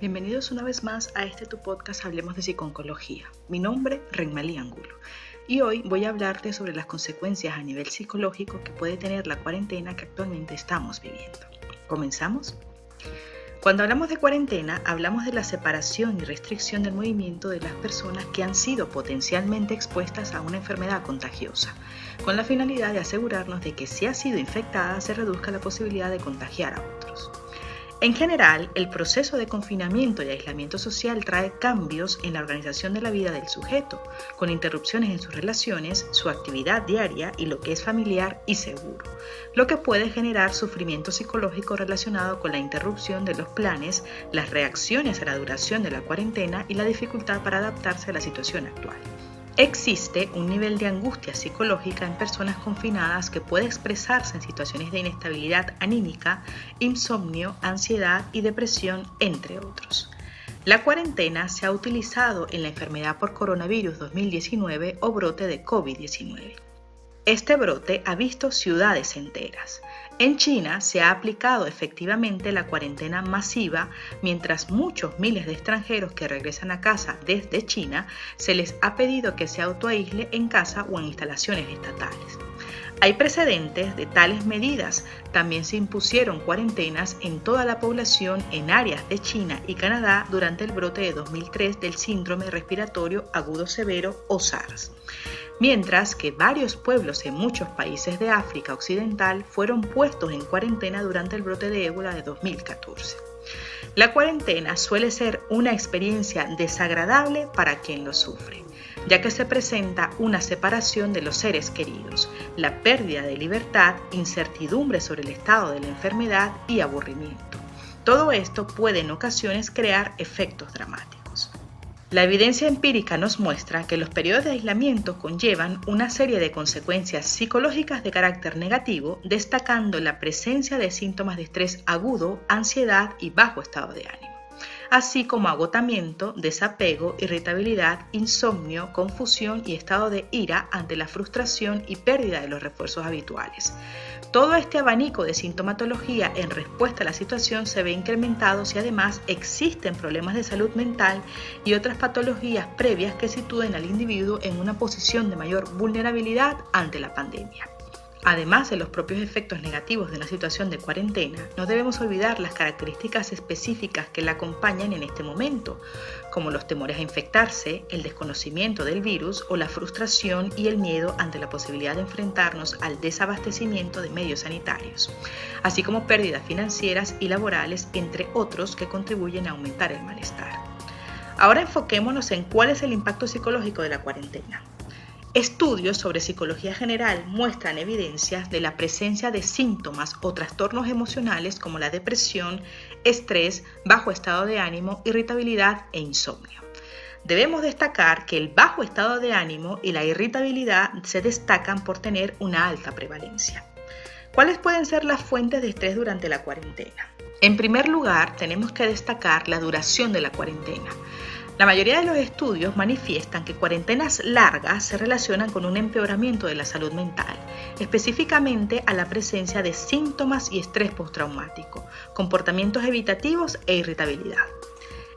Bienvenidos una vez más a este tu podcast Hablemos de Psiconcología. Mi nombre, Renmalí Angulo. Y hoy voy a hablarte sobre las consecuencias a nivel psicológico que puede tener la cuarentena que actualmente estamos viviendo. ¿Comenzamos? Cuando hablamos de cuarentena, hablamos de la separación y restricción del movimiento de las personas que han sido potencialmente expuestas a una enfermedad contagiosa, con la finalidad de asegurarnos de que si ha sido infectada se reduzca la posibilidad de contagiar a otros. En general, el proceso de confinamiento y aislamiento social trae cambios en la organización de la vida del sujeto, con interrupciones en sus relaciones, su actividad diaria y lo que es familiar y seguro, lo que puede generar sufrimiento psicológico relacionado con la interrupción de los planes, las reacciones a la duración de la cuarentena y la dificultad para adaptarse a la situación actual. Existe un nivel de angustia psicológica en personas confinadas que puede expresarse en situaciones de inestabilidad anímica, insomnio, ansiedad y depresión, entre otros. La cuarentena se ha utilizado en la enfermedad por coronavirus 2019 o brote de COVID-19. Este brote ha visto ciudades enteras. En China se ha aplicado efectivamente la cuarentena masiva, mientras muchos miles de extranjeros que regresan a casa desde China se les ha pedido que se autoaísle en casa o en instalaciones estatales. Hay precedentes de tales medidas. También se impusieron cuarentenas en toda la población en áreas de China y Canadá durante el brote de 2003 del síndrome respiratorio agudo severo o SARS mientras que varios pueblos en muchos países de África Occidental fueron puestos en cuarentena durante el brote de ébola de 2014. La cuarentena suele ser una experiencia desagradable para quien lo sufre, ya que se presenta una separación de los seres queridos, la pérdida de libertad, incertidumbre sobre el estado de la enfermedad y aburrimiento. Todo esto puede en ocasiones crear efectos dramáticos. La evidencia empírica nos muestra que los periodos de aislamiento conllevan una serie de consecuencias psicológicas de carácter negativo, destacando la presencia de síntomas de estrés agudo, ansiedad y bajo estado de ánimo así como agotamiento, desapego, irritabilidad, insomnio, confusión y estado de ira ante la frustración y pérdida de los refuerzos habituales. Todo este abanico de sintomatología en respuesta a la situación se ve incrementado si además existen problemas de salud mental y otras patologías previas que sitúen al individuo en una posición de mayor vulnerabilidad ante la pandemia. Además de los propios efectos negativos de una situación de cuarentena, no debemos olvidar las características específicas que la acompañan en este momento, como los temores a infectarse, el desconocimiento del virus o la frustración y el miedo ante la posibilidad de enfrentarnos al desabastecimiento de medios sanitarios, así como pérdidas financieras y laborales, entre otros que contribuyen a aumentar el malestar. Ahora enfoquémonos en cuál es el impacto psicológico de la cuarentena. Estudios sobre psicología general muestran evidencias de la presencia de síntomas o trastornos emocionales como la depresión, estrés, bajo estado de ánimo, irritabilidad e insomnio. Debemos destacar que el bajo estado de ánimo y la irritabilidad se destacan por tener una alta prevalencia. ¿Cuáles pueden ser las fuentes de estrés durante la cuarentena? En primer lugar, tenemos que destacar la duración de la cuarentena. La mayoría de los estudios manifiestan que cuarentenas largas se relacionan con un empeoramiento de la salud mental, específicamente a la presencia de síntomas y estrés postraumático, comportamientos evitativos e irritabilidad.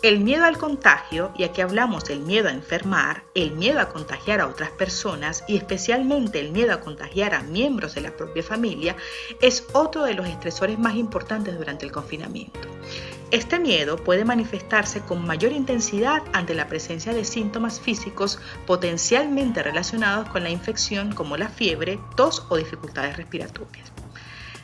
El miedo al contagio, y aquí hablamos del miedo a enfermar, el miedo a contagiar a otras personas y especialmente el miedo a contagiar a miembros de la propia familia, es otro de los estresores más importantes durante el confinamiento. Este miedo puede manifestarse con mayor intensidad ante la presencia de síntomas físicos potencialmente relacionados con la infección como la fiebre, tos o dificultades respiratorias.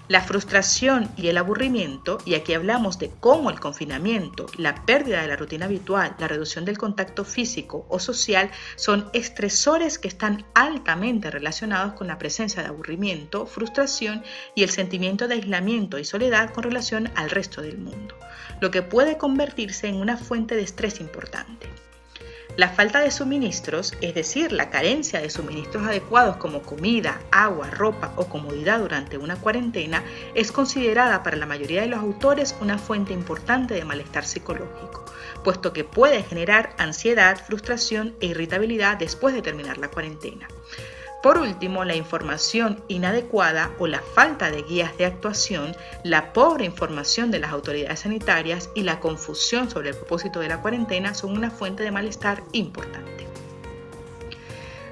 La frustración y el aburrimiento, y aquí hablamos de cómo el confinamiento, la pérdida de la rutina habitual, la reducción del contacto físico o social son estresores que están altamente relacionados con la presencia de aburrimiento, frustración y el sentimiento de aislamiento y soledad con relación al resto del mundo, lo que puede convertirse en una fuente de estrés importante. La falta de suministros, es decir, la carencia de suministros adecuados como comida, agua, ropa o comodidad durante una cuarentena, es considerada para la mayoría de los autores una fuente importante de malestar psicológico, puesto que puede generar ansiedad, frustración e irritabilidad después de terminar la cuarentena. Por último, la información inadecuada o la falta de guías de actuación, la pobre información de las autoridades sanitarias y la confusión sobre el propósito de la cuarentena son una fuente de malestar importante.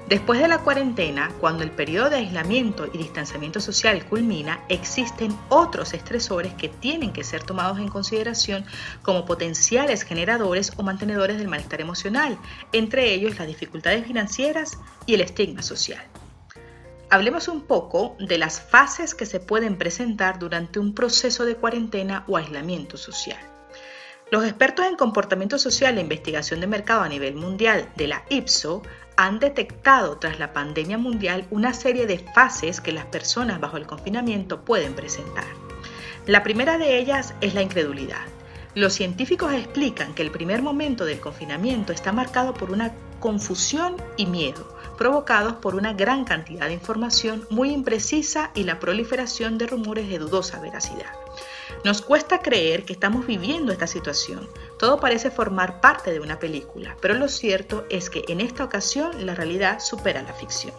Después de la cuarentena, cuando el periodo de aislamiento y distanciamiento social culmina, existen otros estresores que tienen que ser tomados en consideración como potenciales generadores o mantenedores del malestar emocional, entre ellos las dificultades financieras y el estigma social. Hablemos un poco de las fases que se pueden presentar durante un proceso de cuarentena o aislamiento social. Los expertos en comportamiento social e investigación de mercado a nivel mundial de la IPSO han detectado tras la pandemia mundial una serie de fases que las personas bajo el confinamiento pueden presentar. La primera de ellas es la incredulidad. Los científicos explican que el primer momento del confinamiento está marcado por una confusión y miedo, provocados por una gran cantidad de información muy imprecisa y la proliferación de rumores de dudosa veracidad. Nos cuesta creer que estamos viviendo esta situación. Todo parece formar parte de una película, pero lo cierto es que en esta ocasión la realidad supera la ficción.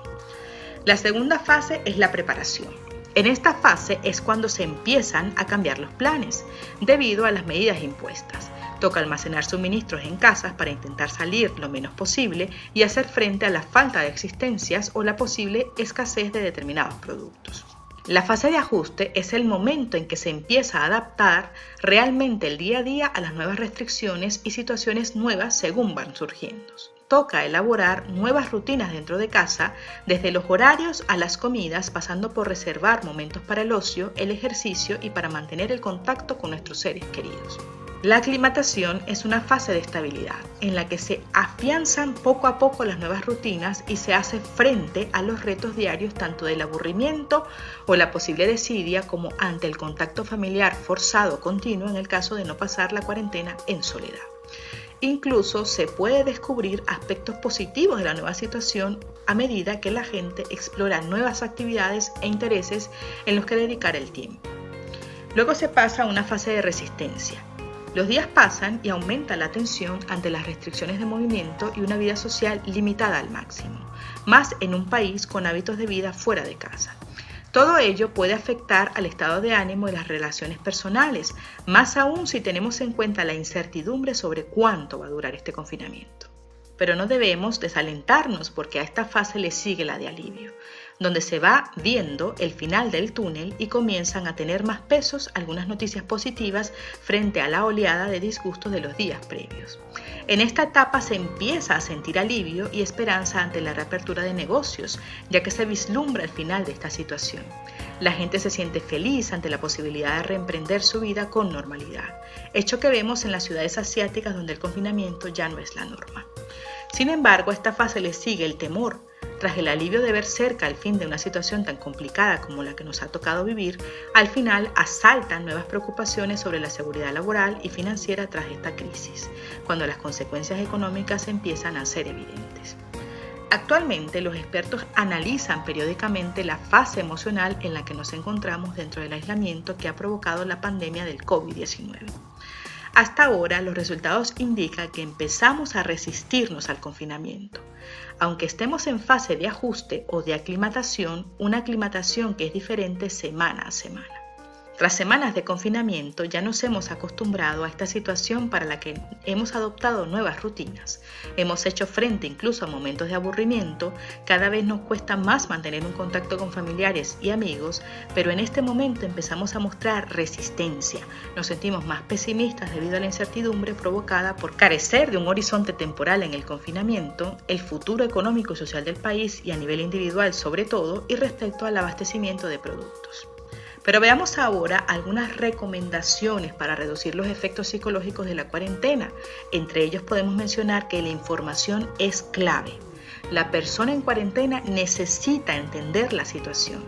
La segunda fase es la preparación. En esta fase es cuando se empiezan a cambiar los planes, debido a las medidas impuestas. Toca almacenar suministros en casas para intentar salir lo menos posible y hacer frente a la falta de existencias o la posible escasez de determinados productos. La fase de ajuste es el momento en que se empieza a adaptar realmente el día a día a las nuevas restricciones y situaciones nuevas según van surgiendo. Toca elaborar nuevas rutinas dentro de casa, desde los horarios a las comidas, pasando por reservar momentos para el ocio, el ejercicio y para mantener el contacto con nuestros seres queridos. La aclimatación es una fase de estabilidad en la que se afianzan poco a poco las nuevas rutinas y se hace frente a los retos diarios tanto del aburrimiento o la posible desidia como ante el contacto familiar forzado continuo en el caso de no pasar la cuarentena en soledad. Incluso se puede descubrir aspectos positivos de la nueva situación a medida que la gente explora nuevas actividades e intereses en los que dedicar el tiempo. Luego se pasa a una fase de resistencia, los días pasan y aumenta la tensión ante las restricciones de movimiento y una vida social limitada al máximo, más en un país con hábitos de vida fuera de casa. Todo ello puede afectar al estado de ánimo y las relaciones personales, más aún si tenemos en cuenta la incertidumbre sobre cuánto va a durar este confinamiento. Pero no debemos desalentarnos porque a esta fase le sigue la de alivio donde se va viendo el final del túnel y comienzan a tener más pesos algunas noticias positivas frente a la oleada de disgustos de los días previos. En esta etapa se empieza a sentir alivio y esperanza ante la reapertura de negocios, ya que se vislumbra el final de esta situación. La gente se siente feliz ante la posibilidad de reemprender su vida con normalidad, hecho que vemos en las ciudades asiáticas donde el confinamiento ya no es la norma. Sin embargo, a esta fase le sigue el temor tras el alivio de ver cerca el fin de una situación tan complicada como la que nos ha tocado vivir, al final asaltan nuevas preocupaciones sobre la seguridad laboral y financiera tras esta crisis, cuando las consecuencias económicas empiezan a ser evidentes. Actualmente los expertos analizan periódicamente la fase emocional en la que nos encontramos dentro del aislamiento que ha provocado la pandemia del COVID-19. Hasta ahora los resultados indican que empezamos a resistirnos al confinamiento. Aunque estemos en fase de ajuste o de aclimatación, una aclimatación que es diferente semana a semana. Tras semanas de confinamiento ya nos hemos acostumbrado a esta situación para la que hemos adoptado nuevas rutinas. Hemos hecho frente incluso a momentos de aburrimiento, cada vez nos cuesta más mantener un contacto con familiares y amigos, pero en este momento empezamos a mostrar resistencia. Nos sentimos más pesimistas debido a la incertidumbre provocada por carecer de un horizonte temporal en el confinamiento, el futuro económico y social del país y a nivel individual sobre todo, y respecto al abastecimiento de productos. Pero veamos ahora algunas recomendaciones para reducir los efectos psicológicos de la cuarentena. Entre ellos podemos mencionar que la información es clave. La persona en cuarentena necesita entender la situación.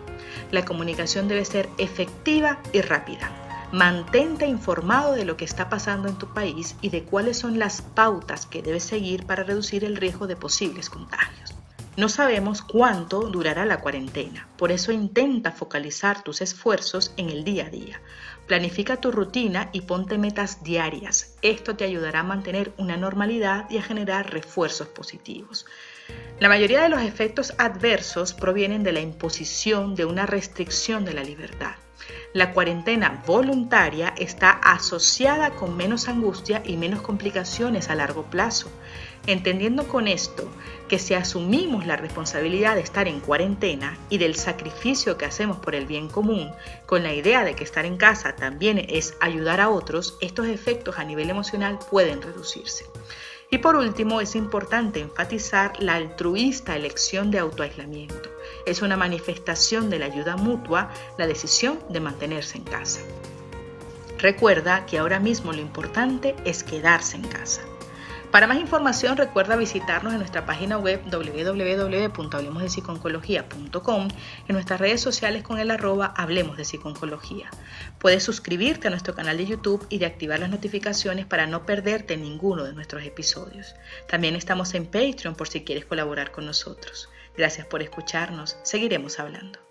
La comunicación debe ser efectiva y rápida. Mantente informado de lo que está pasando en tu país y de cuáles son las pautas que debes seguir para reducir el riesgo de posibles contagios. No sabemos cuánto durará la cuarentena, por eso intenta focalizar tus esfuerzos en el día a día. Planifica tu rutina y ponte metas diarias. Esto te ayudará a mantener una normalidad y a generar refuerzos positivos. La mayoría de los efectos adversos provienen de la imposición de una restricción de la libertad. La cuarentena voluntaria está asociada con menos angustia y menos complicaciones a largo plazo, entendiendo con esto que si asumimos la responsabilidad de estar en cuarentena y del sacrificio que hacemos por el bien común, con la idea de que estar en casa también es ayudar a otros, estos efectos a nivel emocional pueden reducirse. Y por último, es importante enfatizar la altruista elección de autoaislamiento. Es una manifestación de la ayuda mutua la decisión de mantenerse en casa. Recuerda que ahora mismo lo importante es quedarse en casa. Para más información recuerda visitarnos en nuestra página web www.hablemosdepsiconcología.com, en nuestras redes sociales con el arroba Hablemos de Psiconcología. Puedes suscribirte a nuestro canal de YouTube y de activar las notificaciones para no perderte ninguno de nuestros episodios. También estamos en Patreon por si quieres colaborar con nosotros. Gracias por escucharnos, seguiremos hablando.